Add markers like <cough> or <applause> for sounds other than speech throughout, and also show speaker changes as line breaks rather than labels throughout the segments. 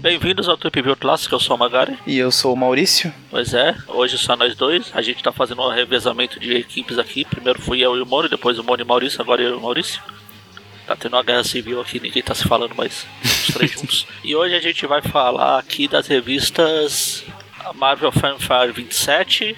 Bem-vindos ao Trip View Clássico, eu sou o Magari.
E eu sou o Maurício.
Pois é, hoje só nós dois. A gente tá fazendo um revezamento de equipes aqui. Primeiro fui eu e o Moni, depois o Moni e o Maurício, agora eu e o Maurício. Tá tendo uma guerra civil aqui, ninguém tá se falando mais. Os três <laughs> juntos. E hoje a gente vai falar aqui das revistas Marvel Fanfare 27,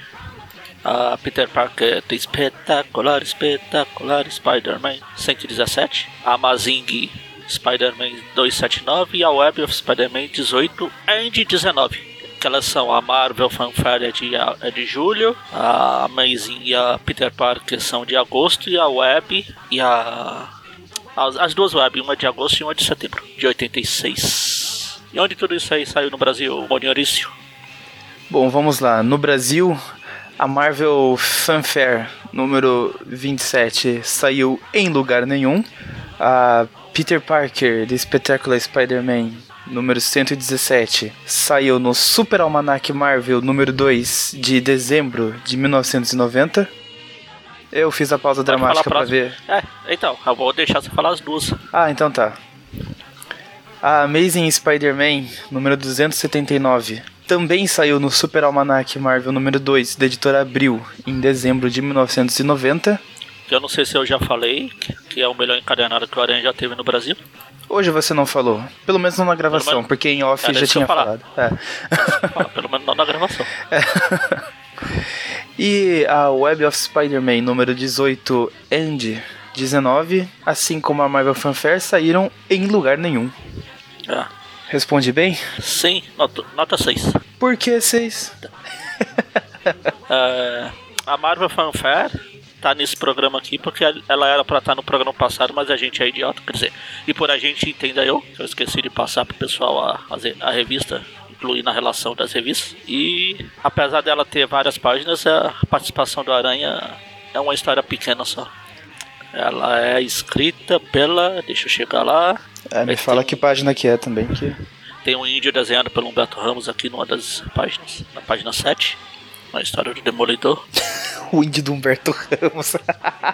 a Peter Parker The Espetacular, Espetacular Spider-Man 117, a Amazing Spider-Man 279 e a Web of Spider-Man 18 and 19. Que elas são a Marvel Fanfare de, é de julho, a Amazing e a Peter Parker são de agosto e a Web e a. As, as duas Web, uma de agosto e uma de setembro, de 86. E onde tudo isso aí saiu no Brasil, Moniorício?
Bom, vamos lá. No Brasil, a Marvel Fanfare número 27 saiu em lugar nenhum. A Peter Parker, The Spectacular Spider-Man, número 117, saiu no Super Almanac Marvel número 2 de dezembro de 1990. Eu fiz a pausa
Pode
dramática pra ver.
É, então, eu vou deixar você falar as duas.
Ah, então tá. A Amazing Spider-Man número 279 também saiu no Super Almanac Marvel número 2 da editora Abril em dezembro de 1990.
Que eu não sei se eu já falei, que- é o melhor encadenado que o Aranha já teve no Brasil.
Hoje você não falou, pelo menos não na gravação,
menos-
porque em off
Era
já tinha falado. É.
Fala, pelo menos não na gravação. <laughs>
E a Web of Spider-Man número 18 and 19, assim como a Marvel Fanfare, saíram em lugar nenhum.
É.
Responde bem?
Sim, nota, nota 6.
Por que 6?
É, a Marvel Fanfare tá nesse programa aqui porque ela era pra estar no programa passado, mas a gente é idiota, quer dizer, e por a gente entenda eu, que eu esqueci de passar pro pessoal a, fazer a revista, incluir na relação das revistas. E apesar dela ter várias páginas, a participação do Aranha é uma história pequena só. Ela é escrita pela. Deixa eu chegar lá.
É, me
Mas
fala
tem-
que página que é também, que...
Tem um índio desenhado pelo Humberto Ramos aqui numa das páginas, na página 7. Uma história do Demolidor. <laughs>
O índio do Humberto Ramos.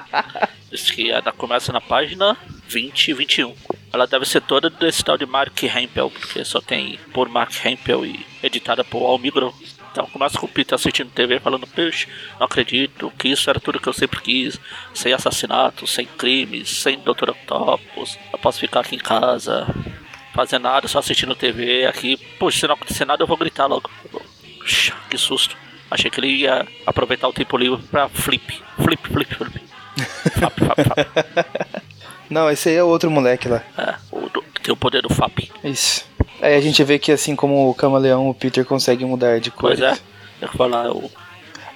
<laughs>
Diz que ela começa na página 20 e 21. Ela deve ser toda desse tal de Mark Hempel, porque só tem por Mark Hempel e editada por Almigro. Então começa com o Peter assistindo TV falando, Puxa, não acredito que isso era tudo que eu sempre quis. Sem assassinatos, sem crimes, sem Dr. Octopus. Eu posso ficar aqui em casa, fazer nada, só assistindo TV aqui. Puxa, se não acontecer nada eu vou gritar logo. Que susto. Achei que ele ia aproveitar o tempo livre pra flip. Flip, flip, flip. Flap, flap, flap. <laughs>
Não, esse aí é outro moleque lá.
É, o do- que tem o poder do FAP.
Isso. Aí a gente vê que assim como o Camaleão, o Peter consegue mudar de cor.
Pois é. Eu falar, o.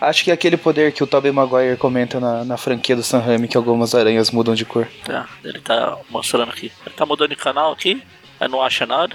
Acho que é aquele poder que o Tobey Maguire comenta na, na franquia do Sam Raimi, que algumas aranhas mudam de cor.
Tá, ele tá mostrando aqui. Ele tá mudando de canal aqui, aí não acha nada.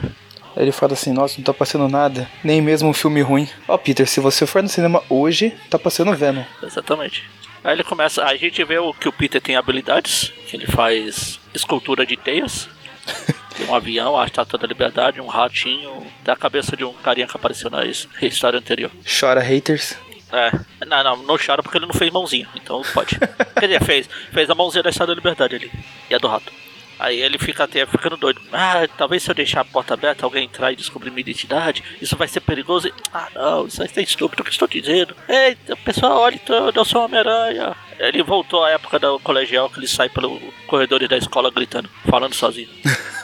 Aí ele fala assim, nossa, não tá passando nada, nem mesmo um filme ruim. Ó, Peter, se você for no cinema hoje, tá passando Venom.
Exatamente. Aí ele começa. A gente vê o que o Peter tem habilidades, que ele faz escultura de teias. <laughs> Tem um avião, a estátua da liberdade, um ratinho, da cabeça de um carinha que apareceu na his- história anterior.
Chora haters.
É, não, não, não chora porque ele não fez mãozinha, então pode. <laughs> Quer dizer, fez, fez a mãozinha da Estátua da Liberdade ali, e a do rato. Aí ele fica até ficando doido. Ah, talvez se eu deixar a porta aberta, alguém entrar e descobrir minha identidade, isso vai ser perigoso. Ah, não, isso ser estúpido o que estou dizendo. Eita, pessoal, olha, então, eu sou Homem-Aranha. Ele voltou à época do colegial que ele sai pelo corredor da escola gritando, falando sozinho. <laughs>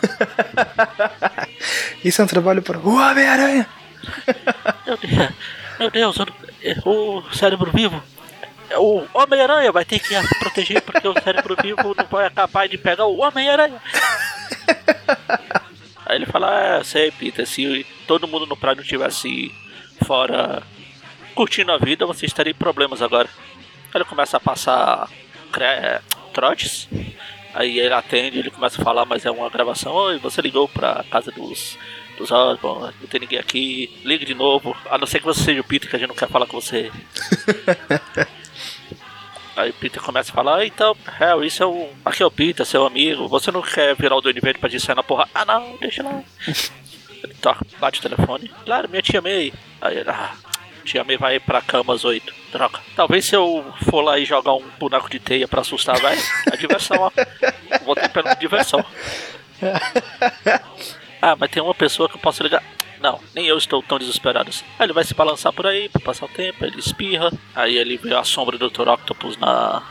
<laughs>
Isso é um trabalho para o Homem-Aranha.
Meu Deus, meu Deus, o cérebro vivo. O Homem-Aranha vai ter que se proteger porque o cérebro vivo não vai capaz de pegar o Homem-Aranha. Aí ele fala, é, sei, Peter, se todo mundo no prédio tivesse fora curtindo a vida, você estaria em problemas agora. Aí ele começa a passar trotes. Aí ele atende, ele começa a falar, mas é uma gravação. Oi, você ligou pra casa dos, dos Osborn, não tem ninguém aqui, ligue de novo. A não ser que você seja o Peter, que a gente não quer falar com você. <laughs> Aí o Peter começa a falar, "Ah, então, Harry, isso é o. Aqui é o Peter, seu amigo. Você não quer virar o Duende Verde pra dizer na porra? Ah não, deixa lá. <laughs> Ele toca, bate o telefone. Claro, minha tia May. Aí ele, ah, tia May vai pra cama às oito. Droga. Talvez se eu for lá e jogar um boneco de teia pra assustar, vai. É diversão, ó. Vou ter pela diversão. <laughs> Ah, mas tem uma pessoa que eu posso ligar. Não, nem eu estou tão desesperado assim. Aí ele vai se balançar por aí pra passar o tempo, ele espirra, aí ele vê a sombra do Dr. Octopus na,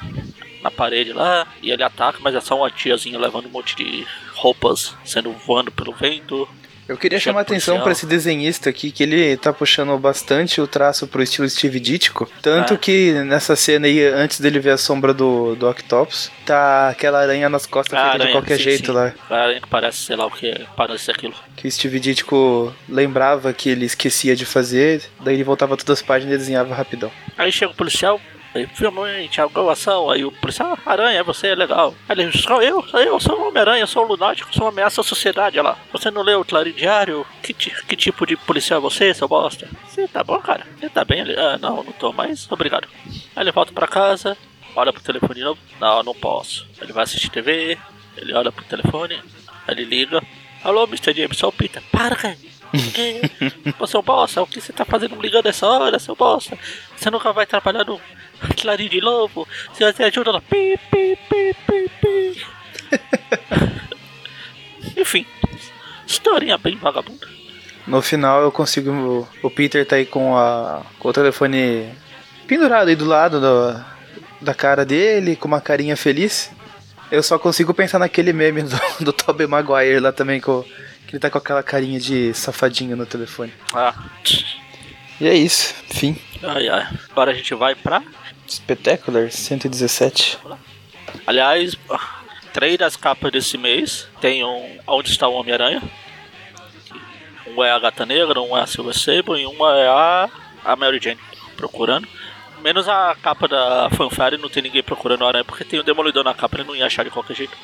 na parede lá, e ele ataca, mas é só uma tiazinha levando um monte de roupas sendo voando pelo vento.
Eu queria
Chega
chamar atenção pra esse desenhista aqui, que ele tá puxando bastante o traço pro estilo Steve Ditko. Tanto
Ah.
que nessa cena aí, antes dele ver a sombra do, do Octopus, tá aquela aranha nas costas
Ah,
feita de
aranha,
qualquer
sim,
jeito
sim.
lá.
A aranha que parece, sei lá o que, parece aquilo.
Que o Steve Ditko lembrava que ele esquecia de fazer, daí ele voltava todas as páginas e desenhava rapidão.
Aí chega o policial, aí, finalmente, alguma ação, aí o policial, ah, aranha, você é legal. Aí ele, sou eu, sou eu, sou o Homem-Aranha, sou um lunático, sou uma ameaça à sociedade, olha lá. Você não leu o Clarim Diário? Que, que tipo de policial é você, seu bosta? Você tá bom, cara? Você tá bem ali? Ah, não, não tô mais, obrigado. Aí ele volta pra casa, olha pro telefone novo, não, não posso. Ele vai assistir TV, ele olha pro telefone, aí ele liga, alô, Mr. James, sou o Peter, para, cara. Que? <laughs> Ô, seu bosta, o que você tá fazendo ligando essa hora, seu bosta? Você nunca vai trabalhar no Clarim de novo? Você você ajuda lá. Pi, pi, pi, pi, pi. <laughs> Enfim, historinha bem vagabunda.
No final eu consigo. O Peter tá aí com, a, com o telefone pendurado aí do lado do- da cara dele, com uma carinha feliz. Eu só consigo pensar naquele meme do, <laughs> do Tobey Maguire lá também, com, que ele tá com aquela carinha de safadinho no telefone.
Ah,
E é isso, fim.
ai, ai. Agora a gente vai pra.
Spectacular 117.
Aliás, três das capas desse mês tem um Onde está o Homem-Aranha. Um é a Gata Negra, um é a Silver Sable e uma é a, a Mary Jane procurando. Menos a capa da fanfare, não tem ninguém procurando o Aranha, porque tem o Demolidor na capa, ele não ia achar de qualquer jeito.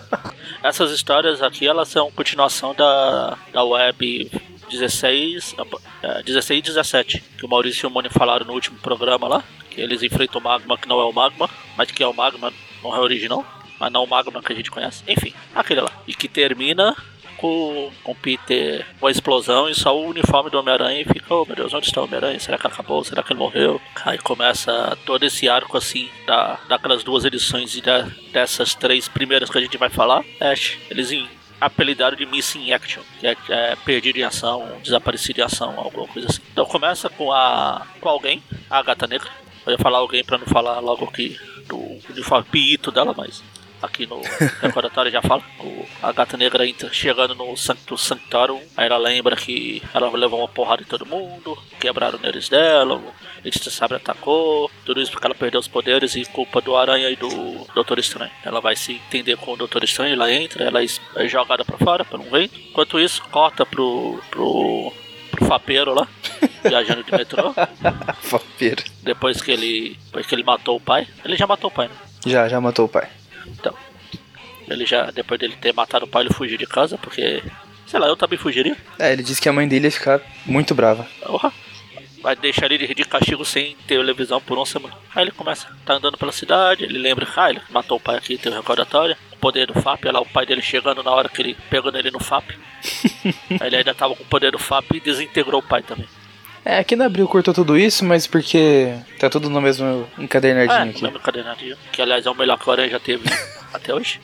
<laughs> Essas histórias aqui, elas são continuação da, da web 16, é, 16 e 17, que o Maurício e o Moni falaram no último programa lá, que eles enfrentam o Magma, que não é o Magma, mas que é o Magma, não é o original, mas não o Magma que a gente conhece. Enfim, aquele lá. E que termina com, com Peter com a explosão e só o uniforme do Homem-Aranha e fica, oh meu Deus, onde está o Homem-Aranha? Será que acabou? Será que ele morreu? Aí começa todo esse arco assim, da, daquelas duas edições e da, dessas três primeiras que a gente vai falar. Ash, eles em, apelidaram de Missing Action, que é, é perdido em ação, desaparecido em ação, alguma coisa assim. Então começa com a com alguém, a Gata Negra. Eu ia falar alguém pra não falar logo aqui do uniforme piito dela, mas aqui no <laughs> recordatório já fala. O, a gata negra entra, chegando no Sancto Sanctorum, aí ela lembra que ela levou uma porrada em todo mundo, quebraram o nariz dela, o Letícia Sabre atacou, tudo isso porque ela perdeu os poderes e culpa do Aranha e do Doutor Estranho. Ela vai se entender com o Doutor Estranho, ela entra, ela é jogada pra fora pelo vento. Enquanto isso, corta pro, pro fapeiro lá, viajando de metrô. <laughs>
Fapeiro.
Depois que ele, depois que ele matou o pai, ele já matou o pai, né?
Já, já matou o pai.
Então, ele já, depois dele ter matado o pai, ele fugiu de casa, porque, sei lá, eu também fugiria.
É, ele disse que a mãe dele ia ficar muito brava.
Porra. Vai deixar ele de castigo sem televisão por uma semana. Aí ele começa, tá andando pela cidade, ele lembra, ah, ele matou o pai aqui, tem o recordatório. Poder do FAP, olha lá o pai dele chegando na hora que ele pegou nele no FAP. <laughs> Aí ele ainda tava com o poder do FAP e desintegrou o pai também.
É, aqui na Abril cortou tudo isso, mas porque tá tudo no mesmo encadernadinho
É,
aqui.
mesmo cadernadinho. Que aliás é o melhor que o Aranha já teve <laughs> até hoje.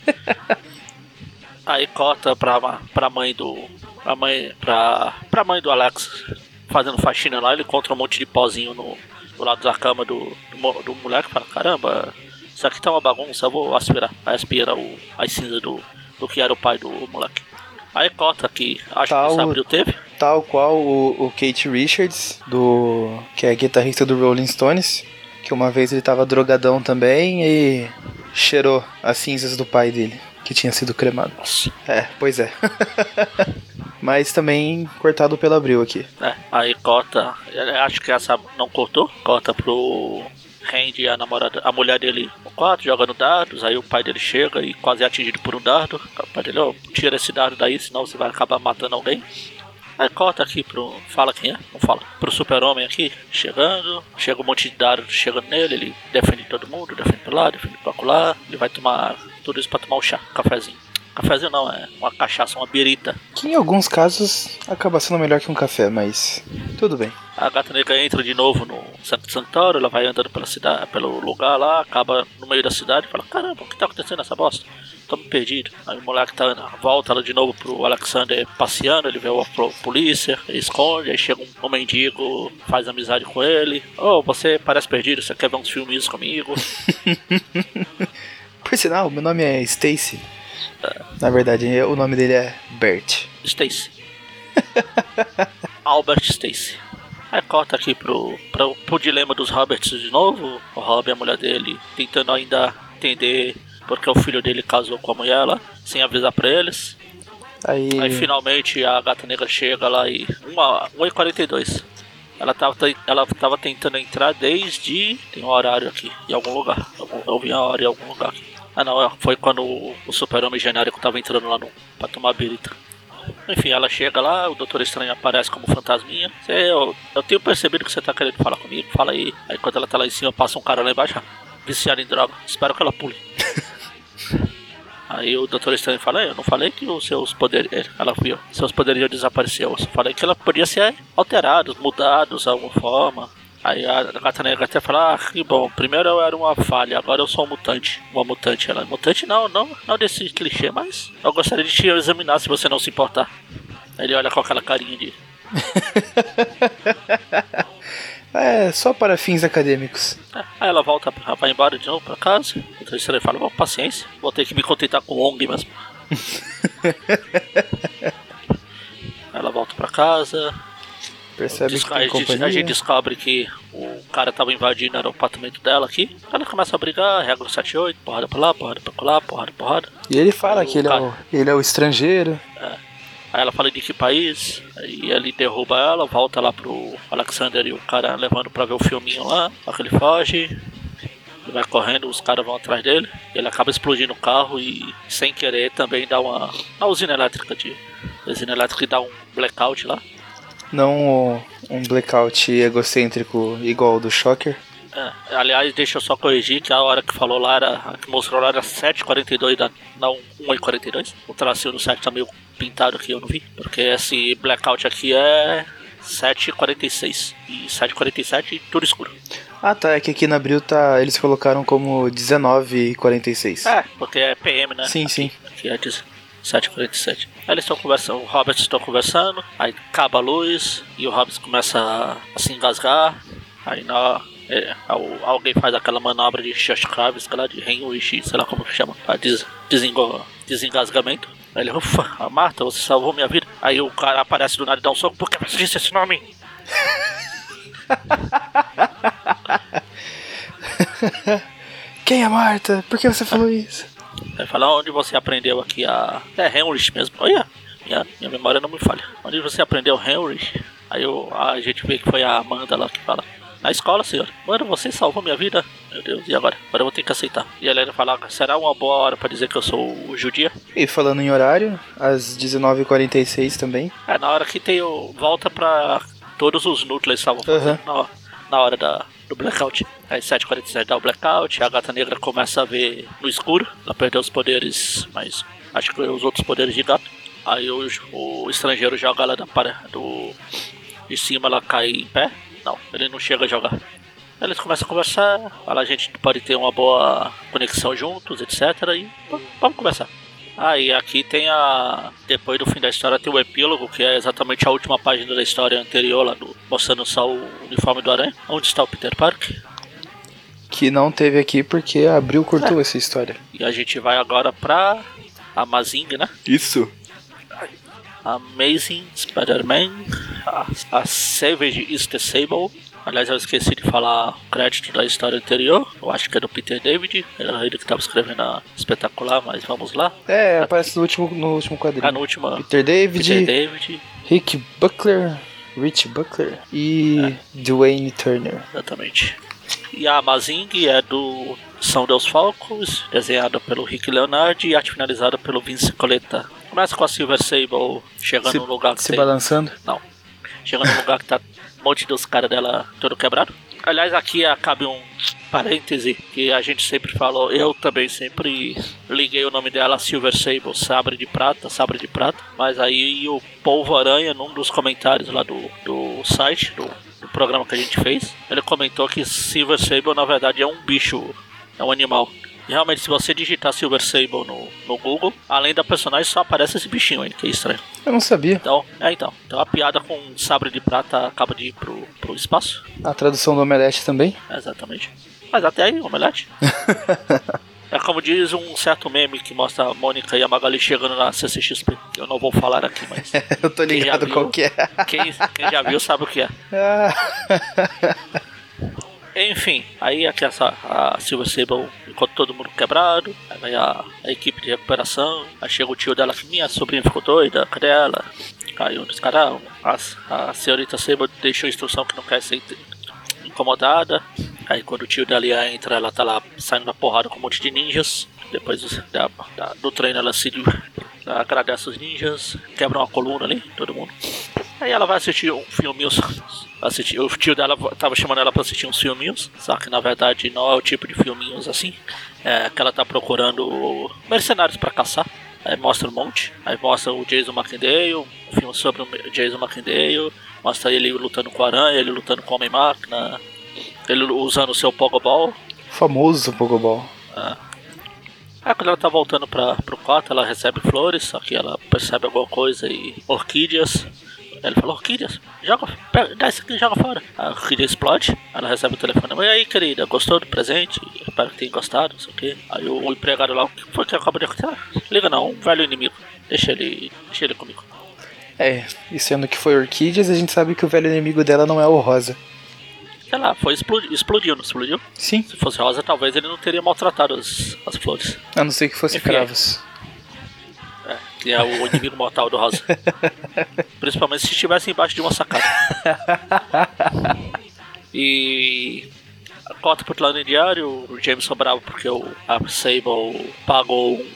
Aí corta pra, pra mãe do. Pra mãe. Pra, pra mãe do Alex fazendo faxina lá, ele encontra um monte de pozinho no, do lado da cama do, do, do moleque e fala, caramba, isso aqui tá uma bagunça, eu vou aspirar. Aí aspira o, as cinzas do, do que era o pai do moleque. Aí corta que acho
Tá
que abril teve.
Tal qual o, o Kate Richards, do que é guitarrista do Rolling Stones, que uma vez ele tava drogadão também e cheirou as cinzas do pai dele, que tinha sido cremado.
Nossa.
É, pois é. <laughs> Mas também cortado pela Abril aqui.
É, aí corta, eu acho que essa não cortou, corta pro Randy, a namorada, a mulher dele no quarto, jogando dados, aí o pai dele chega e quase é atingido por um dardo. O pai dele, ó, tira esse dardo daí, senão você vai acabar matando alguém. Aí corta aqui pro. Fala quem é? Não fala. Pro super-homem aqui, chegando. Chega um monte de dardo chegando nele, ele defende todo mundo, defende pra lá, defende pra lá. Ele vai tomar tudo isso pra tomar o chá, cafezinho. Cafezinho não, é uma cachaça, uma birita.
Que em alguns casos acaba sendo melhor que um café, mas tudo bem.
A gata negra entra de novo no Santo Santuário, ela vai andando pela cidade, pelo lugar lá, acaba no meio da cidade e fala, caramba, o que tá acontecendo nessa bosta? Tô me perdido. Aí o moleque tá, volta ela de novo pro Alexander passeando, ele vê a polícia, ele esconde, aí chega um, um mendigo, faz amizade com ele. Oh, você parece perdido, você quer ver uns filminhos comigo? <laughs>
Por sinal, meu nome é Stacy. Na verdade, o nome dele é Bert.
Stacy. <laughs> Albert Stacy. Aí corta aqui pro, pro, pro dilema dos Roberts de novo. O Rob e a mulher dele tentando ainda entender porque o filho dele casou com a mulher lá, sem avisar pra eles.
Aí,
Aí finalmente a gata negra chega lá e. 1h42. Ela tava, ela tava tentando entrar desde. Tem um horário aqui, em algum lugar. Eu, eu vi a hora em algum lugar aqui. Ah não, foi quando o, o super-homem genérico tava entrando lá no, pra tomar birita. Enfim, ela chega lá, o Doutor Estranho aparece como fantasminha. Cê, eu, eu tenho percebido que você tá querendo falar comigo, fala aí. Aí quando ela tá lá em cima, passa um cara lá embaixo, viciado em droga. Espero que ela pule. <laughs> Aí o Doutor Estranho fala, eu não falei que os seus poderes. Ela viu, seus poderes iam desaparecer. Eu só falei que ela podia ser alterados, mudados de alguma forma. Aí a gata negra até fala, ah, que bom, primeiro eu era uma falha, agora eu sou um mutante. Uma mutante, ela. Mutante não, não, não desse clichê, mas eu gostaria de te examinar se você não se importar. Aí ele olha com aquela carinha de. <laughs>
é, só para fins acadêmicos.
É, aí ela volta, vai embora de novo pra casa. O terceiro fala, bom, paciência, vou ter que me contentar com o ONG mesmo. <laughs> ela volta pra casa,
Percebe
Desco
que
a, gente, a gente descobre que o cara tava invadindo o apartamento dela aqui. Ela começa a brigar, regra 78, porrada pra lá, porrada pra lá, porrada, porrada.
E ele fala
Aí
que ele é, o, ele é o estrangeiro.
Aí ela fala de que país, aí ele derruba ela, volta lá pro Alexander e o cara levando pra ver o filminho lá, só que ele foge. Ele vai correndo, os caras vão atrás dele. Ele acaba explodindo o carro e, sem querer, também dá uma, uma usina elétrica de. A usina elétrica dá um blackout lá.
Não um blackout egocêntrico igual o do Shocker.
É, aliás, deixa eu só corrigir que a hora que falou lá era. A que mostrou lá era 7h42 da. Não, 1h42. O tracinho do 7 tá meio pintado aqui, eu não vi. Porque esse blackout aqui é 7h46. E 7h47 tudo escuro.
Ah tá, é que aqui na Abril tá, eles colocaram como 19h46.
É, porque é PM, né?
Sim, sim.
Aqui é 7h47. Aí eles estão conversando, o Robert estão conversando, aí acaba a luz e o Robert começa a, se engasgar. Aí na, é, al- alguém faz aquela manobra de Shashkravis, lá de Henrich, sei lá como que chama, des, desengo- desengasgamento. Aí ele, ufa, a Marta, você salvou minha vida. Aí o cara aparece do nada e dá um soco, por que você disse esse nome? <laughs>
Quem é Marta? Por que você falou isso?
Aí fala, onde você aprendeu aqui a... É Henrich mesmo. Olha, minha, minha memória não me falha. Onde você aprendeu Henrich? Aí eu, a gente vê que foi a Amanda lá que fala. Na escola, senhor. Mano, você salvou minha vida. Meu Deus, e agora? Agora eu vou ter que aceitar. E a Helena fala, será uma boa hora pra dizer que eu sou o judia?
E falando em horário, às 19h46 também.
É, na hora que tem o... Volta pra... Todos os núcleos estavam fazendo na, na hora da, do blackout. Aí 7h47 dá o blackout, a gata negra começa a ver no escuro. Ela perdeu os poderes, mas acho que os outros poderes de gato. Aí o, o estrangeiro joga ela para do de cima, ela cai em pé. Não, ele não chega a jogar. Eles começam a conversar, fala a gente pode ter uma boa conexão juntos, etc. E vamos conversar. Aí aqui tem a. Depois do fim da história tem o epílogo, que é exatamente a última página da história anterior, lá do, mostrando só o uniforme do Aranha. Onde está o Peter Parker?
Que não teve aqui porque a Abril cortou essa história.
E a gente vai agora pra Amazing, né?
Isso.
Amazing Spider-Man, a, a Savage is the Sable. Aliás, eu esqueci de falar o crédito da história anterior. Eu acho que é do Peter David. Era ele que estava escrevendo a espetacular, mas vamos lá.
É, aparece no último, no último quadrinho.
Ah, no último.
Peter David,
Peter David,
Rick Buckler, Rich Buckler e Dwayne Turner.
exatamente. E a Amazing é do São Deus Falcos, desenhada pelo Rick Leonardi e arte finalizada pelo Vince Coletta. Começa com a Silver Sable chegando
Se,
no lugar que
se
tem...
balançando.
Não. Chega num lugar que tá um monte dos caras dela todo quebrado. Aliás, aqui cabe um parêntese que a gente sempre falou, eu também sempre liguei o nome dela Silver Sable, Sabre de Prata, Sabre de Prata, mas aí o Polvo Aranha, num dos comentários lá do, do site, do, do programa que a gente fez, ele comentou que Silver Sable na verdade é um bicho, é um animal. E realmente, se você digitar Silver Sable no, no Google, além da personagem, só aparece esse bichinho aí, que é estranho.
Eu não sabia.
Então, é então. Então a piada com sabre de prata acaba de ir pro, pro espaço.
A tradução do Omelete também?
exatamente. Mas até aí, Omelete. <laughs> É como diz um certo meme que mostra a Mônica e a Magali chegando na CCXP. Eu não vou falar aqui, mas. <laughs>
eu tô ligado viu, qual que é.
Quem, quem, já viu sabe o que é. Enfim, aí aqui essa, a Silver Sable enquanto todo mundo quebrado, aí a, a, equipe de recuperação, aí chega o tio dela que minha sobrinha ficou doida, cadê ela? Aí um dos caras, a, a senhorita Sable deixou a instrução que não quer ser incomodada. Aí quando o tio dela entra, ela tá lá saindo na porrada com um monte de ninjas. Depois da, da, do treino ela se <laughs> agradece os ninjas, quebra uma coluna ali, todo mundo. Aí ela vai assistir um filminho. Assistir, o tio dela tava chamando ela pra assistir uns filminhos, só que na verdade não é o tipo de filminhos assim. É que ela tá procurando mercenários para caçar. Aí mostra um monte. Aí mostra o Jason McIndale, um filme sobre o Jason McIndale. Mostra ele lutando com a aranha, ele lutando com o Homem-Máquina. Ele usando o seu Pogoball.
Famoso Pogoball.
É. Aí quando ela tá voltando pra, pro quarto, ela recebe flores, só que ela percebe alguma coisa e orquídeas. Ele falou, orquídeas, joga, pega, dá isso aqui joga fora. A orquídea explode, ela recebe o telefone. E aí, querida, gostou do presente? Espero que tenha gostado, não sei o quê. Aí o, empregado lá, o que foi que acaba de acontecer? Ah, liga não, um velho inimigo. Deixa ele. Deixa ele comigo.
É, e sendo que foi orquídeas, a gente sabe que o velho inimigo dela não é o rosa.
Sei lá, foi explodiu, explodiu, não explodiu?
Sim.
Se fosse rosa, talvez ele não teria maltratado as, as flores.
A não ser que fosse Enfim, cravos.
É, que é o inimigo mortal do rosa. <laughs> Principalmente se estivesse embaixo de uma sacada. e cota pro plano diário, o Jameson bravo porque o a Sable pagou um,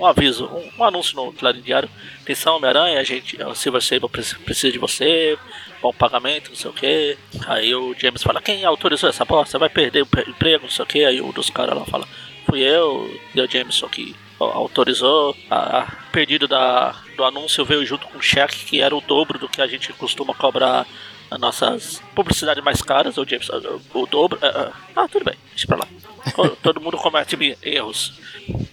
um aviso, um, um, anúncio no plano diário. Atenção, Homem-Aranha, a gente, o Silver Sable precisa de você, bom pagamento, não sei o que. Aí o James fala, quem autorizou essa bosta? Vai perder o emprego, não sei o que. Aí um dos caras lá fala, fui eu, e o Jameson que autorizou. A, a pedido da, do anúncio veio junto com um cheque que era o dobro do que a gente costuma cobrar nas nossas publicidades mais caras. O James, o, o dobro. Uh, ah, tudo bem, deixa pra lá. Todo mundo comete erros.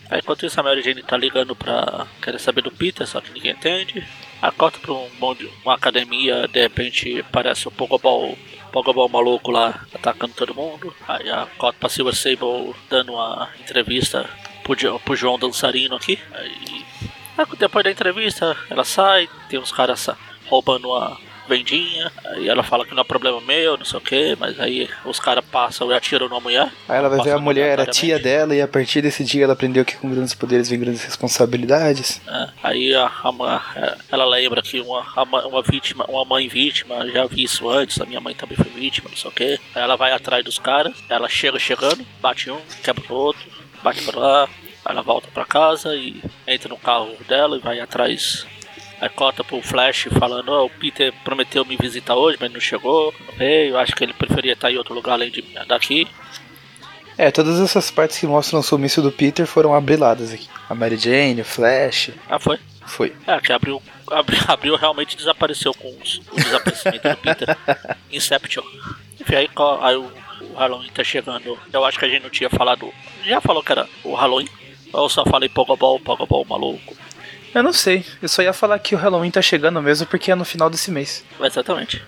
Aí, enquanto isso, a Mary Jane tá ligando pra querer saber do Peter, só que ninguém entende. A corta pra um bonde, uma academia, de repente aparece o Pogoball, Pogoball maluco lá atacando todo mundo. Aí a corta pra Silver Sable dando uma entrevista pro, pro João dançarino aqui. Aí, depois da entrevista, ela sai, tem uns caras roubando uma vendinha, aí ela fala que não é problema meu, não sei o que, mas aí os caras passam e atiram na mulher.
Aí ela vai ver a mulher era tia dela e a partir desse dia ela aprendeu que com grandes poderes vem grandes responsabilidades.
É, aí a, a, ela lembra que uma, uma vítima, uma mãe vítima, já vi isso antes, a minha mãe também foi vítima, não sei o que. Aí ela vai atrás dos caras, ela chega chegando, bate um, quebra o outro, bate pra lá, ela volta pra casa e entra no carro dela e vai atrás. Aí corta pro Flash falando, oh, o Peter prometeu me visitar hoje, mas não chegou, não veio, acho que ele preferia estar em outro lugar além de daqui.
É, todas essas partes que mostram o sumiço do Peter foram abriladas aqui. A Mary Jane, o Flash.
Ah, foi?
Foi.
É, que abriu, abriu, <laughs> abriu realmente desapareceu com os, o desaparecimento do Peter. <laughs> Inception. Enfim, aí, aí o o Halloween tá chegando. Eu acho que a gente não tinha falado. Já falou que era o Halloween? Ou eu só falei Pogobol, Pogobol maluco?
Eu não sei. Eu só ia falar que o Halloween tá chegando mesmo porque é no final desse mês.
Exatamente.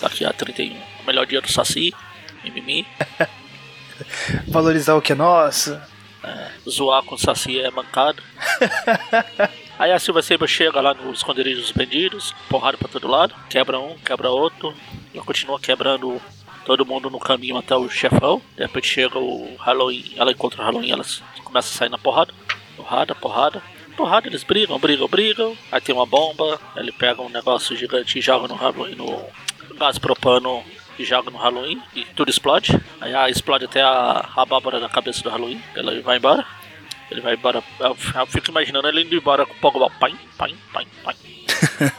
Daqui a 31. O melhor dia do Saci. Mimimi. <laughs>
Valorizar o que é nosso.
É, zoar com o Saci é mancado. <laughs> Aí a Silva Saber chega lá no esconderijo dos bandidos, porrada pra todo lado, quebra um, quebra outro, ela continua quebrando todo mundo no caminho até o chefão. De repente chega o Halloween, ela encontra o Halloween, elas começam a sair na porrada. Porrada, porrada. Porrada, eles brigam, brigam, brigam. Aí tem uma bomba, ele pega um negócio gigante e joga no Halloween, no gás propano e joga no Halloween e tudo explode. Aí ah, explode até a, a abóbora da cabeça do Halloween. Ele vai embora. Ele vai embora. Eu, eu fico imaginando ele indo embora com o Pogobol. Pai, pai, pai, pai. <laughs>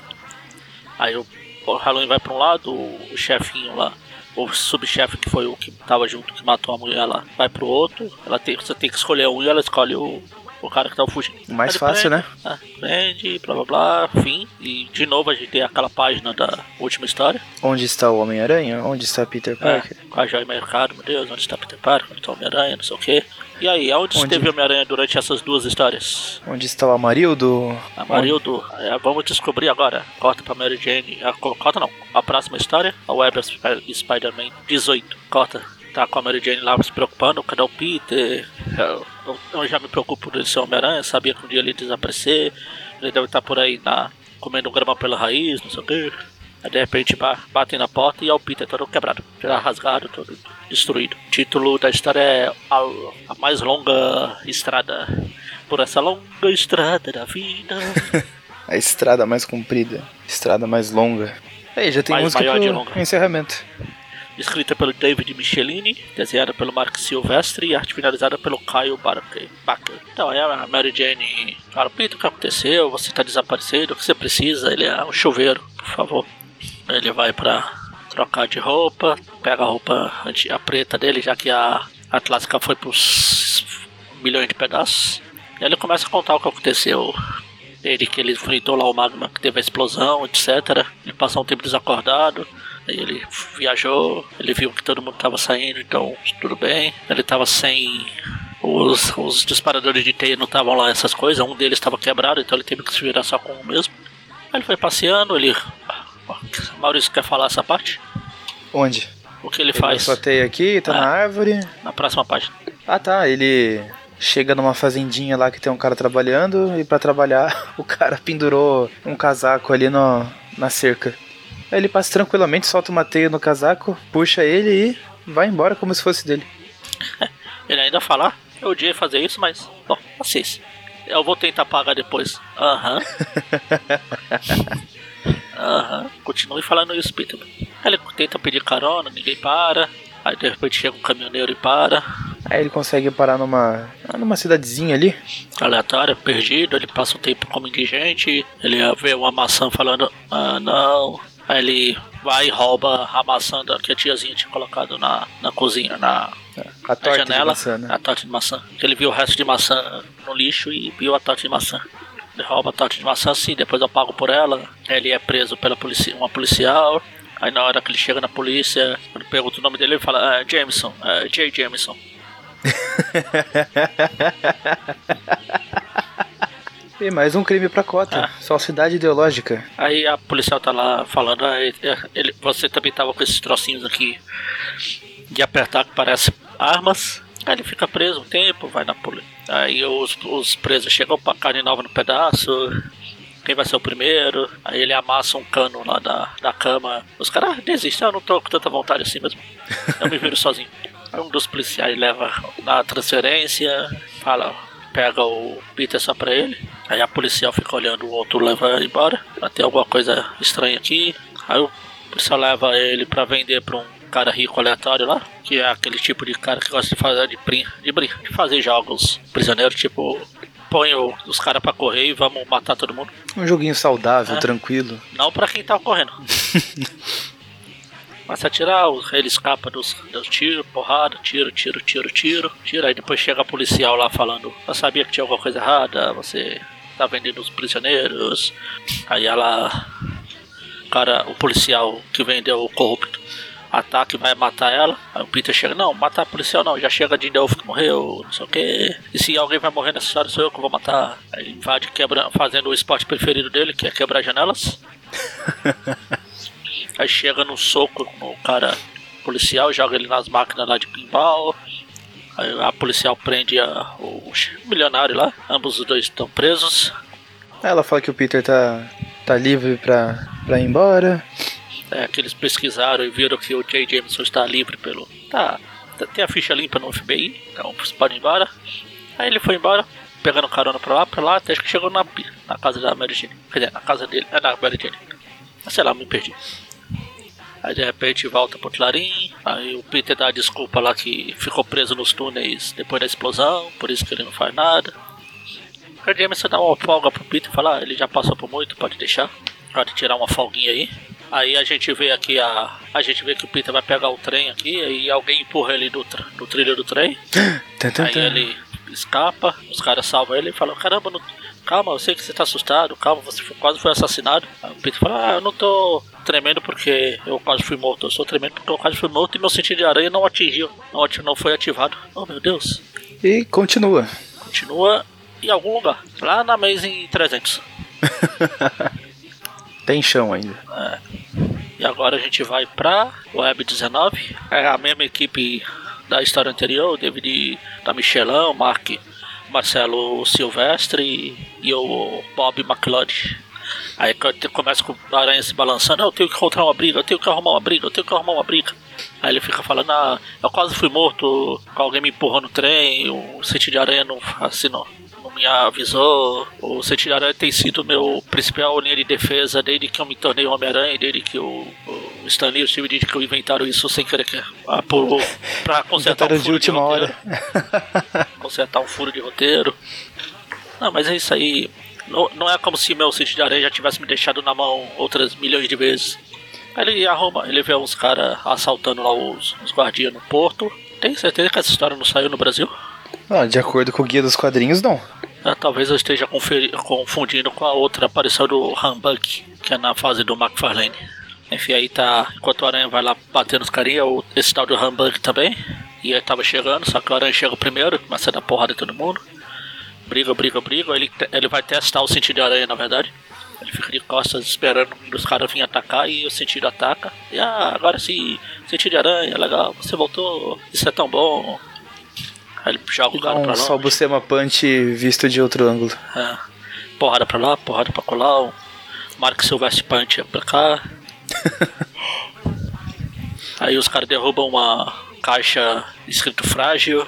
Aí o, o Halloween vai pra um lado, o chefinho lá o subchefe que foi o que tava junto, que matou a mulher lá, vai pro outro. Ela tem, você tem que escolher um e ela escolhe o, o cara que tá fugindo.
Mais fácil,
prende,
né?
É, prende, blá blá blá, fim. E de novo a gente tem aquela página da última história.
Onde está o Homem-Aranha? Onde está Peter Parker?
É, com a joia mercado, meu Deus, onde está Peter Parker, onde está o Homem-Aranha, não sei o que. E aí, aonde
Onde?
esteve o Homem-Aranha durante essas duas histórias?
Onde está o Amarildo?
Amarildo, é, vamos descobrir agora. Corta pra Mary Jane. A, corta não. A próxima história, a Web Spider-Man 18. Corta. Tá com a Mary Jane lá se preocupando, cadê o Peter? Eu, eu- eu já me preocupo dele ser Homem-Aranha, sabia que um dia ele ia desaparecer. Ele deve estar por aí na, comendo grama pela raiz, não sei o que. Aí de repente ba- batem na porta e é o Peter todo quebrado, já rasgado, todo destruído. O título da história é A, a Mais Longa Estrada. Por essa longa estrada da vida. <laughs>
A estrada mais comprida. Estrada mais longa. Aí, já tem
Mais
música
maior de
pro
longa.
encerramento.
Escrita pelo David Michelini, desenhada pelo Mark Silvestre e arte finalizada pelo Kyle Barker. Então aí a Mary Jane fala, Peter, o que aconteceu? Você tá desaparecido, o que você precisa? Ele é um chuveiro, por favor. Ele vai pra trocar de roupa, pega a roupa a preta dele, já que a, a clássica foi pros milhões de pedaços. E ele começa a contar o que aconteceu. Ele que ele enfrentou lá o magma que teve a explosão, etc. Ele passou um tempo desacordado. Aí ele viajou, ele viu que todo mundo tava saindo, então tudo bem. Ele tava sem. Os, os disparadores de teia não estavam lá, essas coisas. Um deles estava quebrado, então ele teve que se virar só com um mesmo. Aí ele foi passeando, ele. Maurício quer falar essa parte?
Onde?
O que ele
Ele
faz
só tem aqui, tá
Ah.
na árvore.
na próxima página?
Ah tá, ele chega numa fazendinha lá que tem um cara trabalhando e pra trabalhar <laughs> o cara pendurou um casaco ali no, na cerca. Aí ele passa tranquilamente, solta uma teia no casaco, puxa ele e vai embora como se fosse dele. <laughs>
Ele ainda fala, "Ah, eu odiei fazer isso, mas, bom, paciência. Eu vou tentar pagar depois. Aham. <laughs> Aham. Continue falando isso, Peter. Ele tenta pedir carona, ninguém para. Aí de repente chega um caminhoneiro e para.
Aí ele consegue parar numa, numa cidadezinha ali.
Aleatório, perdido, ele passa um tempo como indigente. Ele vê uma maçã falando, ah não. Aí ele vai e rouba a maçã que a tiazinha tinha colocado na, na cozinha, na,
A
na
torta de
janela,
maçã, né?
a torta de maçã. Ele viu o resto de maçã no lixo e viu a torta de maçã. Ele rouba a torta de maçã assim, depois eu pago por ela. Ele é preso pela policia, uma policial. Aí na hora que ele chega na polícia, quando pergunta o nome dele, ele fala, ah, Jameson, ah, J. Jameson. <laughs>
E mais um crime pra cota.
Ah.
Falsidade ideológica.
Aí a policial tá lá falando, ah, ele- você também tava com esses trocinhos aqui de apertar que parece armas. Aí ele fica preso um tempo, vai na polícia. Aí os, os presos chegam pra carne nova no pedaço. Quem vai ser o primeiro? Aí ele amassa um cano lá da, da cama. Os caras ah, desistem, eu não tô com tanta vontade assim mesmo. Eu me viro sozinho. Aí <laughs> um dos policiais leva na transferência, fala, pega o Peter só pra ele. Aí a policial fica olhando, o outro leva embora. Ah, Tem alguma coisa estranha aqui. Aí o policial leva ele pra vender pra um cara rico aleatório lá, que é aquele tipo de cara que gosta de fazer de, brin de, brin de fazer jogos prisioneiros, tipo, põe os caras pra correr e vamos matar todo mundo.
Um joguinho saudável,
Ah.
tranquilo.
Não pra quem tá correndo. <laughs> Se atirar, o- ele escapa dos, dos tiros, porrada, tiro, tiro, tiro, tiro, tiro. Aí depois chega a policial lá falando: Eu sabia que tinha alguma coisa errada, você tá vendendo os prisioneiros. Aí ela. Cara, o policial que vendeu o corrupto ataca e vai matar ela. Aí o Peter chega: Não, matar a policial não, já chega de Delphi que morreu, não sei o que. E se alguém vai morrer nessa história, sou eu que vou matar. Aí invade quebra, fazendo o esporte preferido dele, que é quebrar janelas. <laughs> Aí chega no soco no cara policial, joga ele nas máquinas lá de pinball. Aí a policial prende a- o milionário lá. Ambos os dois estão presos.
Ela fala que o Peter tá, tá livre pra, pra ir embora.
É, que eles pesquisaram e viram que o J. Jameson está livre pelo. Tá, tá- tem a ficha limpa no FBI, então você pode ir embora. Aí ele foi embora, pegando carona pra lá, pra lá, até que chegou na, na casa da Mary Jane. Quer dizer, na casa dele, é na Mary Jane. Sei lá, me perdi. Aí de repente volta pro Clarim, aí o Peter dá a desculpa lá que ficou preso nos túneis depois da explosão, por isso que ele não faz nada. O Jameson dá uma folga pro Peter e fala, ah, ele já passou por muito, pode deixar. Pode tirar uma folguinha aí. Aí a gente vê aqui a. A gente vê que o Peter vai pegar o trem aqui, aí alguém empurra ele do, do trilho do trem. <laughs> aí ele escapa, os caras salvam ele e falam, caramba, não, calma, eu sei que você tá assustado, calma, você quase foi assassinado. Aí o Peter fala, ah, eu não tô tremendo porque eu quase fui morto, eu sou tremendo porque eu quase fui morto e meu sentido de aranha não atingiu, não, não foi ativado. Oh meu Deus.
E continua.
Continua em algum lugar, lá na em 300. <laughs>
Tem chão ainda.
É. E agora a gente vai pra Web 19. É a mesma equipe da história anterior, o David da Michelin, Mark, Marcelo Silvestre e o Bob McLeod. Aí começa com o aranha se balançando, eu tenho que encontrar uma briga, eu tenho que arrumar uma briga, eu tenho que arrumar uma briga. Aí ele fica falando, ah, eu quase fui morto, alguém me empurrou no trem, o sentido de aranha não, assim, não, me avisou. O Sentinela Aranha tem sido meu principal linha de defesa desde que eu me tornei Homem-Aranha, desde que o, o Stanley e o Steve Ditko inventaram isso sem querer que, ah, por, pra consertar um furo de última de hora. <laughs> consertar um furo de roteiro. Não, mas é isso aí. Não, não é como se meu Sentido de Aranha já tivesse me deixado na mão outras milhões de vezes. Aí ele arruma, ele vê uns caras assaltando lá os, os guardias no porto. Tem certeza que essa história não saiu no Brasil?
Ah, de acordo com o guia dos quadrinhos, não.
Ah, talvez eu esteja confundindo com a outra aparição do Humbug, que é na fase do McFarlane. Enfim, aí tá. Enquanto o Aranha vai lá bater nos carinha, esse tal do Humbug também. E aí tava chegando, só que o Aranha chega primeiro, começa a dar porrada em todo mundo. Briga, briga, briga. Ele, ele vai testar o sentido de aranha, na verdade. Ele fica de costas esperando os caras virem atacar e o sentido ataca. E ah, agora sim, sentido de aranha, legal, você voltou, isso é tão bom. Aí ele joga o cara pra
lá. Só uma punch visto de outro ângulo.
É. Porrada pra lá, porrada pra colar. Um Mark Silvestre punch pra cá. <laughs> Aí os caras derrubam uma caixa escrito frágil.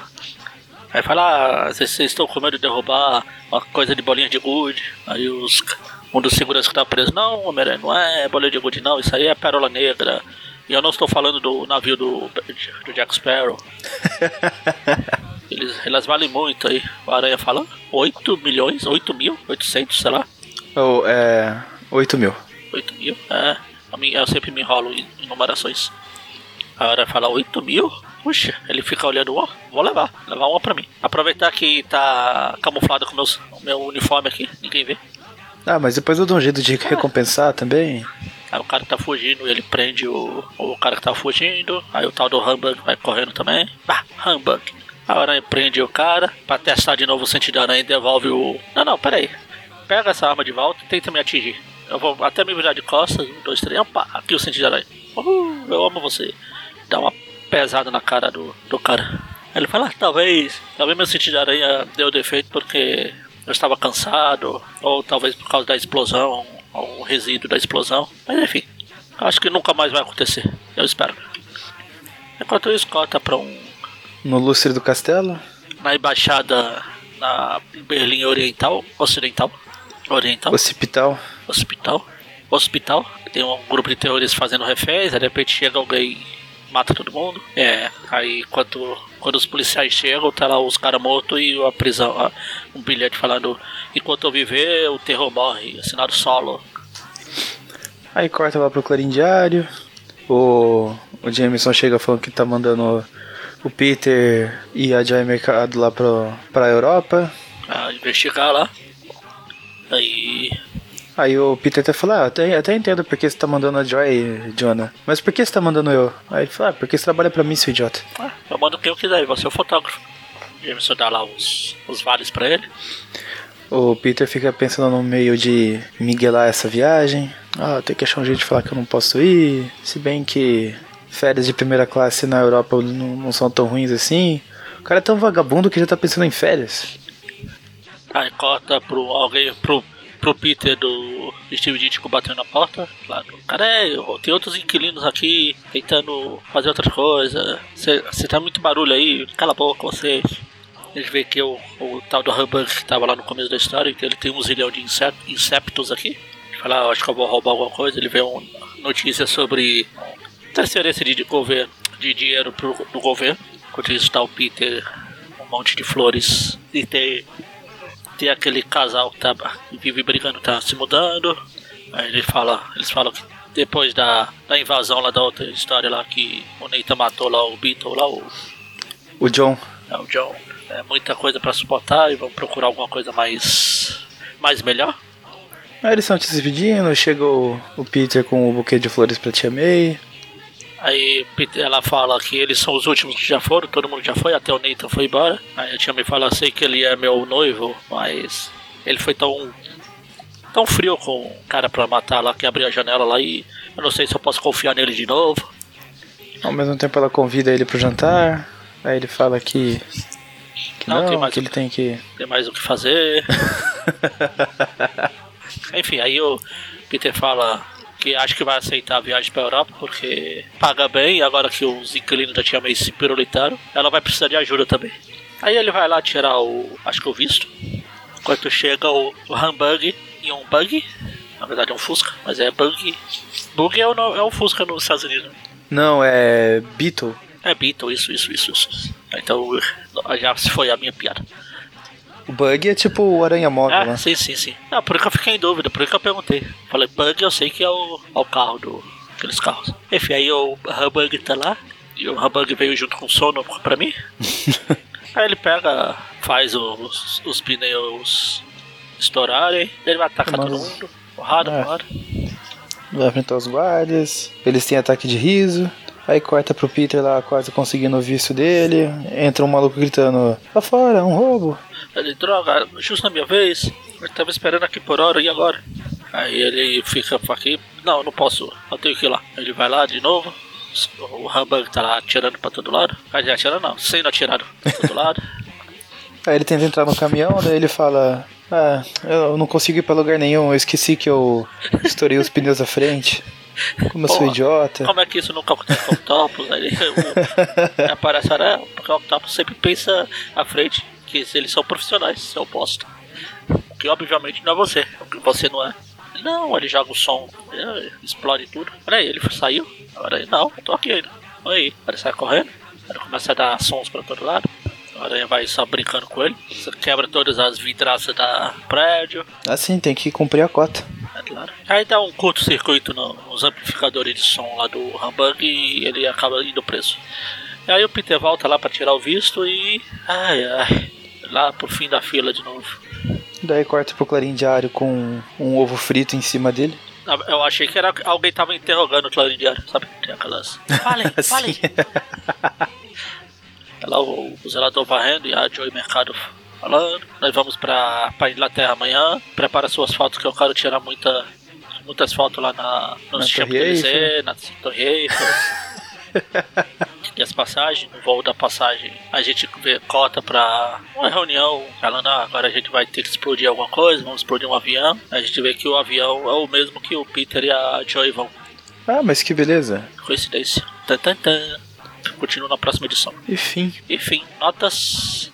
Aí fala, ah, vocês estão com medo de derrubar uma coisa de bolinha de gude. Aí os, um dos seguranças que tá preso, não, homem não é bolinha de gude não, isso aí é pérola negra. E eu não estou falando do navio do, do Jack Sparrow. <laughs> Eles, elas valem muito aí. O Aranha fala 8 milhões, 8 mil, 800, sei lá.
Oh, é. 8 mil.
8 mil? É. Eu sempre me enrolo em numerações. A Aranha fala 8 mil? Puxa, ele fica olhando, ó, vou levar, levar uma pra mim. Aproveitar que tá camuflado com meus, meu uniforme aqui, ninguém vê.
Ah, mas depois eu dou um jeito de recompensar também.
Aí o cara que tá fugindo, ele prende o, o cara que tá fugindo. Aí o tal do Humbug vai correndo também. Ah, Humbug. A aranha prende o cara pra testar de novo o sentido da aranha e devolve o. Não, não, peraí. Pega essa arma de volta e tenta me atingir. Eu vou até me virar de costas. Um, dois, três. Opa, aqui o sentido da aranha. Uhul, eu amo você. Dá uma pesada na cara do, do cara. Ele fala, ah, talvez, talvez meu sentido de aranha deu defeito porque eu estava cansado, ou talvez por causa da explosão, ou resíduo da explosão. Mas enfim, acho que nunca mais vai acontecer. Eu espero. Enquanto isso, corta pra um
no lustre do castelo?
Na embaixada na Berlim Oriental, Ocidental, Oriental.
Hospital.
Hospital. Hospital. Tem um grupo de terroristas fazendo reféns, de repente chega alguém mata todo mundo. É, aí quando, quando os policiais chegam, tá lá os caras mortos e a prisão, a, um bilhete falando enquanto eu viver, o terror morre, assinado solo.
Aí corta lá pro Clarim Diário. O, o Jameson chega falando que tá mandando o Peter e a Joy Mercado lá pro, pra Europa.
Ah, investigar lá. Aí.
Aí o Peter até falou, ah, até, até entendo porque você tá mandando a Joy, Jonah. Mas por que você tá mandando eu? Aí ele falou, ah, porque você trabalha pra mim, seu idiota.
Ah, eu mando quem eu quiser, você é o fotógrafo. Jameson dá lá os, os vales pra ele.
O Peter fica pensando no meio de miguelar essa viagem. Ah, tem que achar um jeito de falar que eu não posso ir. Se bem que férias de primeira classe na Europa não, não são tão ruins assim. O cara é tão vagabundo que já tá pensando em férias.
Aí corta pro alguém, pro, pro Peter do Steve Ditko batendo na porta. Claro. Cara, tem outros inquilinos aqui tentando fazer outras coisas. Você tá muito barulho aí, cala a boca você. Ele vê que o, o tal do Humbug que tava lá no começo da história, que ele tem um zilhão de insetos aqui. Fala, ah, acho que eu vou roubar alguma coisa. Ele vê uma notícia sobre transferência de governo, de dinheiro pro, do governo. Enquanto isso tá o Peter, um monte de flores. E tem, tem aquele casal que, tá, que vive brigando, tá se mudando. Aí ele fala, eles falam que depois da, da invasão lá da outra história lá que o Nathan matou lá o Beetle lá, o,
O John.
é, o John. É muita coisa pra suportar e vamos procurar alguma coisa mais. mais melhor.
Aí eles estão se despedindo, chega o, o Peter com o buquê de flores pra Tia May.
Aí ela fala que eles são os últimos que já foram, todo mundo já foi, até o Nathan foi embora. Aí a tia me fala, sei que ele é meu noivo, mas ele foi tão. tão frio com o cara pra matar lá que abriu a janela lá e eu não sei se eu posso confiar nele de novo.
Ao mesmo tempo ela convida ele pro jantar. Aí ele fala que. que
Não,
não,
tem mais
que ele
que-
tem que.
Tem mais o que fazer. <laughs> Enfim, aí o Peter fala que acha que vai aceitar a viagem pra Europa porque paga bem agora que os inquilinos da tia May se pirulitaram, ela vai precisar de ajuda também. Aí ele vai lá tirar o. acho que o visto. Enquanto chega o, o Humbug e um bug. Na verdade é um Fusca, mas é bug. Bug é o, é o Fusca nos Estados Unidos.
Não, é. Beetle.
É Beetle, isso, isso, isso, isso. Então já foi a minha piada.
O Bug é tipo o Aranha Móvel
Ah,
lá.
sim, sim, sim. Ah, por isso que eu fiquei em dúvida, por isso que eu perguntei. Falei, bug eu sei que é o, é o carro do. aqueles carros. Enfim, aí o Humbug tá lá, e o Humbug veio junto com o sono pra mim. <laughs> aí ele pega, faz os, os pneus estourarem, ele vai atacar
Mas-
todo mundo, porrada,
É.
porrada.
Vai enfrentar os guardas. Eles têm ataque de riso. Aí corta pro Peter lá quase conseguindo o visto dele. Entra um maluco gritando: Lá fora, um roubo.
Ele, droga, justo na minha vez. Eu tava esperando aqui por hora, e agora? Aí ele fica aqui, não, não posso, eu tenho que ir lá. Ele vai lá de novo. O Humbug tá lá atirando pra todo lado. Dizer, atirando não, sendo atirado pra todo <laughs> lado.
Aí ele tenta entrar no caminhão, daí ele fala: Ah, eu não consigo ir pra lugar nenhum, eu esqueci que eu estourei os pneus à frente. Como eu sou idiota.
Como é que isso nunca acontece com o Octopus? Aí o, aparece, né? Porque o Octopus sempre pensa à frente que eles são profissionais, seu oposto. O que obviamente não é você, o que você não é. Não, ele joga o som, é, explode tudo. Peraí, ele saiu? Agora ele, não, eu tô aqui ainda. Olha aí, ele sai correndo, ele começa a dar sons pra todo lado. A aranha vai só brincando com ele. Você quebra todas as vidraças da prédio.
Assim, tem que cumprir a cota.
É claro. Aí dá um curto-circuito no- nos amplificadores de som lá do Humbug e ele acaba indo preso. E aí o Peter volta lá pra tirar o visto e. Ai ai. Lá pro fim da fila de novo.
Daí corta pro Clarim Diário com um ovo frito em cima dele.
Ah, Eu achei que era alguém tava interrogando o Clarim Diário, sabe? Tem aquelas. <laughs> Falem, falem. É lá o, o zelador varrendo e a Joey Mercado falando. Nós vamos pra, pra Inglaterra amanhã. Prepara suas fotos que eu quero tirar muita, muitas fotos lá na, no
Na
Champs. Élysées, na Torre Eiffel. <laughs> e as passagens, no voo da passagem, a gente vê, cota pra uma reunião, falando, ah, agora a gente vai ter que explodir alguma coisa, vamos explodir um avião. A gente vê que o avião é o mesmo que o Peter e a Joy vão.
Ah, mas que beleza.
Coincidência. Tan, tan, tan. Continua na próxima edição.
Enfim.
Enfim, notas.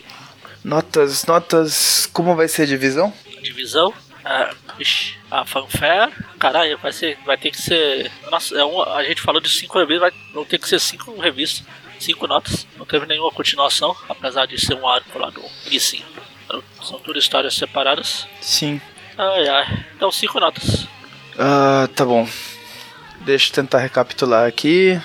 Notas, notas. Como vai ser a divisão?
Divisão. Ah, ixi, a fanfare. Caralho, vai, ser, vai ter que ser. Nossa, é um, a gente falou de cinco revistas, vai, vão ter que ser cinco revistas. Cinco notas. Não teve nenhuma continuação, apesar de ser um arco lá do início. São tudo histórias separadas.
Sim.
Ai ai. Então cinco notas.
Ah, tá bom. Deixa eu tentar recapitular aqui.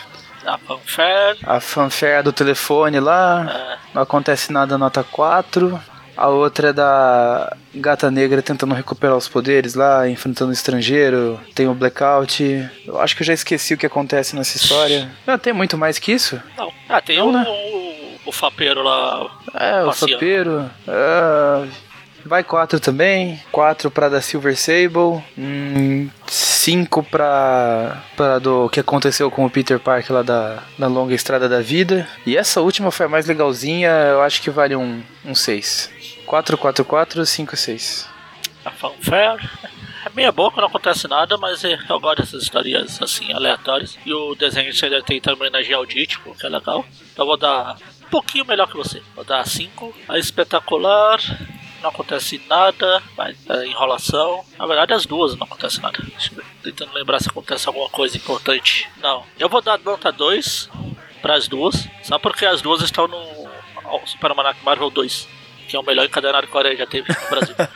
A fanfare.
A fanfare do telefone lá.
ah,
Não acontece nada, nota 4. A outra é da Gata Negra tentando recuperar os poderes lá, enfrentando o estrangeiro. Tem o blackout. Eu acho que eu já esqueci o que acontece nessa história. Não, tem muito mais que isso?
não. Ah, tem
Não,
o,
né?
o, o fapeiro lá.
É, o
Passeando.
Sapeiro. Ah, vai 4 também. 4 pra da Silver Sable. 5 pra, pra do que aconteceu com o Peter Parker lá da, da longa estrada da vida. E essa última foi a mais legalzinha. Eu acho que vale um 6. 4, 4, 4, 5, 6.
A fanfare. É meia boca, não acontece nada, mas é- eu gosto dessas histórias assim, aleatórias. E o desenho ainda tenta homenagear o Dítico, que é legal. Então vou dar um pouquinho melhor que você. Vou dar 5. A espetacular. Não acontece nada, mas é enrolação. Na verdade, as duas não acontece nada. Deixa eu ver. Tentando lembrar se acontece alguma coisa importante. Não. Eu vou dar nota 2 para as duas, só porque as duas estão no Super Almanac Marvel 2, que é o melhor encadenado que a Coreia já teve no Brasil. <laughs>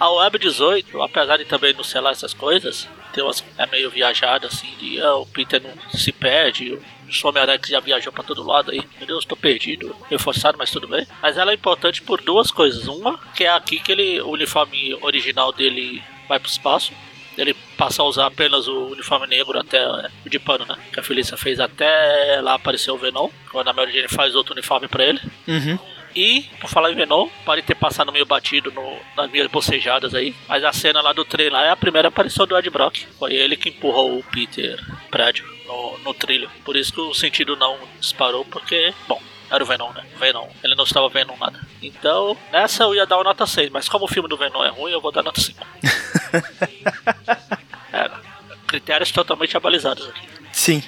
A Web 18, apesar de também não selar essas coisas, Tem umas, é meio viajada assim, de ah, o Peter não se perde, o Homem-Aranha que já viajou pra todo lado aí. Meu Deus, tô perdido. Meio forçado, mas tudo bem. Mas ela é importante por duas coisas. Uma, que é aqui que ele, o uniforme original dele vai pro espaço. Ele passa a usar apenas o uniforme negro até o de pano, né? Que a Felícia fez até lá aparecer o Venom. Quando a Mary Jane faz outro uniforme pra ele.
Uhum.
E, por falar em Venom, pode ter passado meio batido no, nas minhas bocejadas aí. Mas a cena lá do lá é a primeira aparição do Ed Brock. Foi ele que empurrou o Peter prédio no, no trilho. Por isso que o sentido não disparou, porque, bom, era o Venom, né? Venom. Ele não estava vendo nada. Então, nessa eu ia dar uma nota 6, mas como o filme do Venom é ruim, eu vou dar nota 5. <laughs> é, critérios totalmente abalizados aqui.
Sim.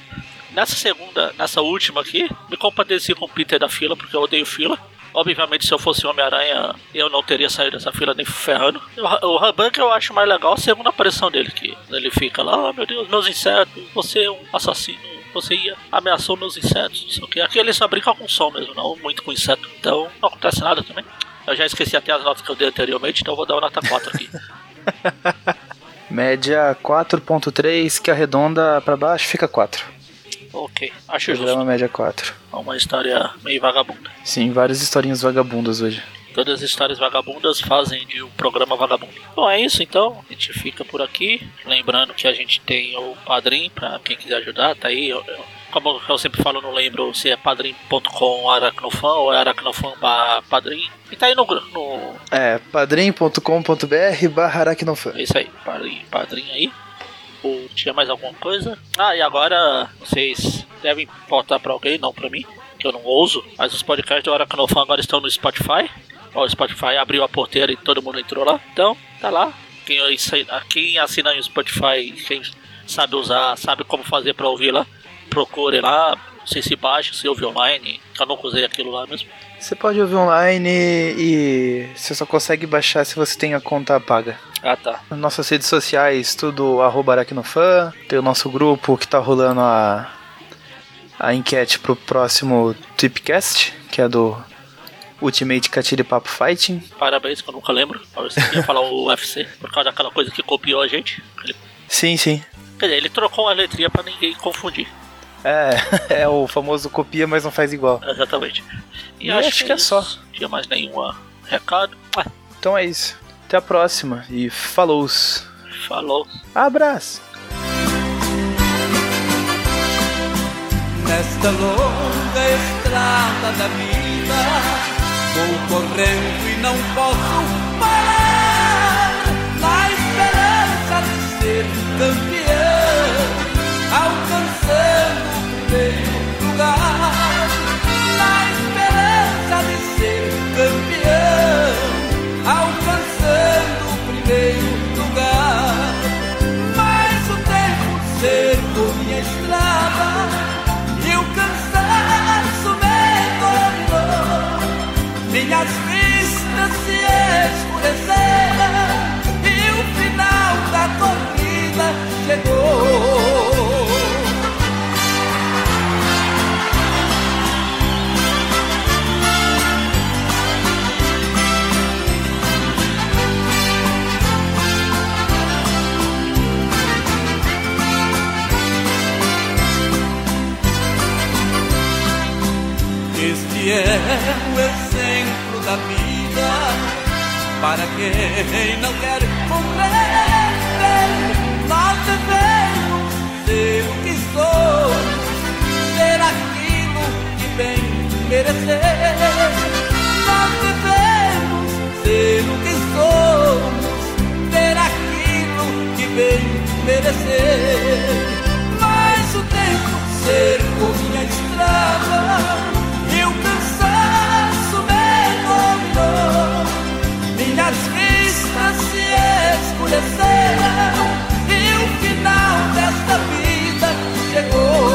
Nessa segunda, nessa última aqui, me compadeci com o Peter da fila, porque eu odeio fila. Obviamente, se eu fosse Homem-Aranha, eu não teria saído dessa fila nem ferrando. O Rabank eu acho mais legal a segunda aparição dele, que ele fica lá, oh meu Deus, meus insetos, você é um assassino, você ia, ameaçou meus insetos, não sei o que. Aqui ele só brinca com som mesmo, não muito com inseto. Então não acontece nada também. Eu já esqueci até as notas que eu dei anteriormente, então vou dar uma nota 4 aqui. <laughs>
Média 4.3, que arredonda para baixo fica 4.
Ok, acho
justo. Programa média 4.
Uma história meio vagabunda.
Sim, várias historinhas vagabundas hoje.
Todas as histórias vagabundas fazem de um programa vagabundo. Bom, é isso então. A gente fica por aqui. Lembrando que a gente tem o Padrim para quem quiser ajudar. Tá aí. Eu, eu, como eu sempre falo, não lembro se é padrim.com aracnofan ou é aracnofan padrim. E tá aí no. no...
É, padrim.com.br barra aracnofan.
É isso aí, padrim, padrim aí. Ou tinha mais alguma coisa? Ah, e agora vocês devem importar para alguém, não para mim, que eu não ouso. Mas os podcasts do Aracnofan agora estão no Spotify. o Spotify abriu a porteira e todo mundo entrou lá. Então, tá lá. Quem, quem assina o Spotify, quem sabe usar, sabe como fazer para ouvir lá, procure lá. Não sei se baixa, se ouve online. Eu nunca usei aquilo lá mesmo.
Você pode ouvir online e você só consegue baixar se você tem a conta paga.
Ah, tá.
Nossas redes sociais, tudo arroba aracnofan. Tem o nosso grupo que tá rolando a, a enquete pro próximo Tripcast, que é do Ultimate Catire Papo Fighting.
Parabéns, que eu nunca lembro. Você ia falar o <laughs> UFC, por causa daquela coisa que copiou a gente. Ele...
Sim, sim.
Quer dizer, ele trocou a letrinha pra ninguém confundir.
É, <laughs> é o famoso copia, mas não faz igual.
Exatamente.
E, e acho, acho, que é, é só.
Não tinha mais nenhum recado.
Então é isso. Até a próxima e falou!
Falou!
Abraço!
Nesta longa estrada da vida, vou correndo e não posso parar, na esperança de ser campeão, day. Da vida para quem não quer compreender. Nós devemos ser o que somos, ser aquilo que bem merecer. Nós devemos ser o que somos, ser aquilo que bem merecer. Mas o tempo cercou minha vistas se escureceram e o final desta vida chegou.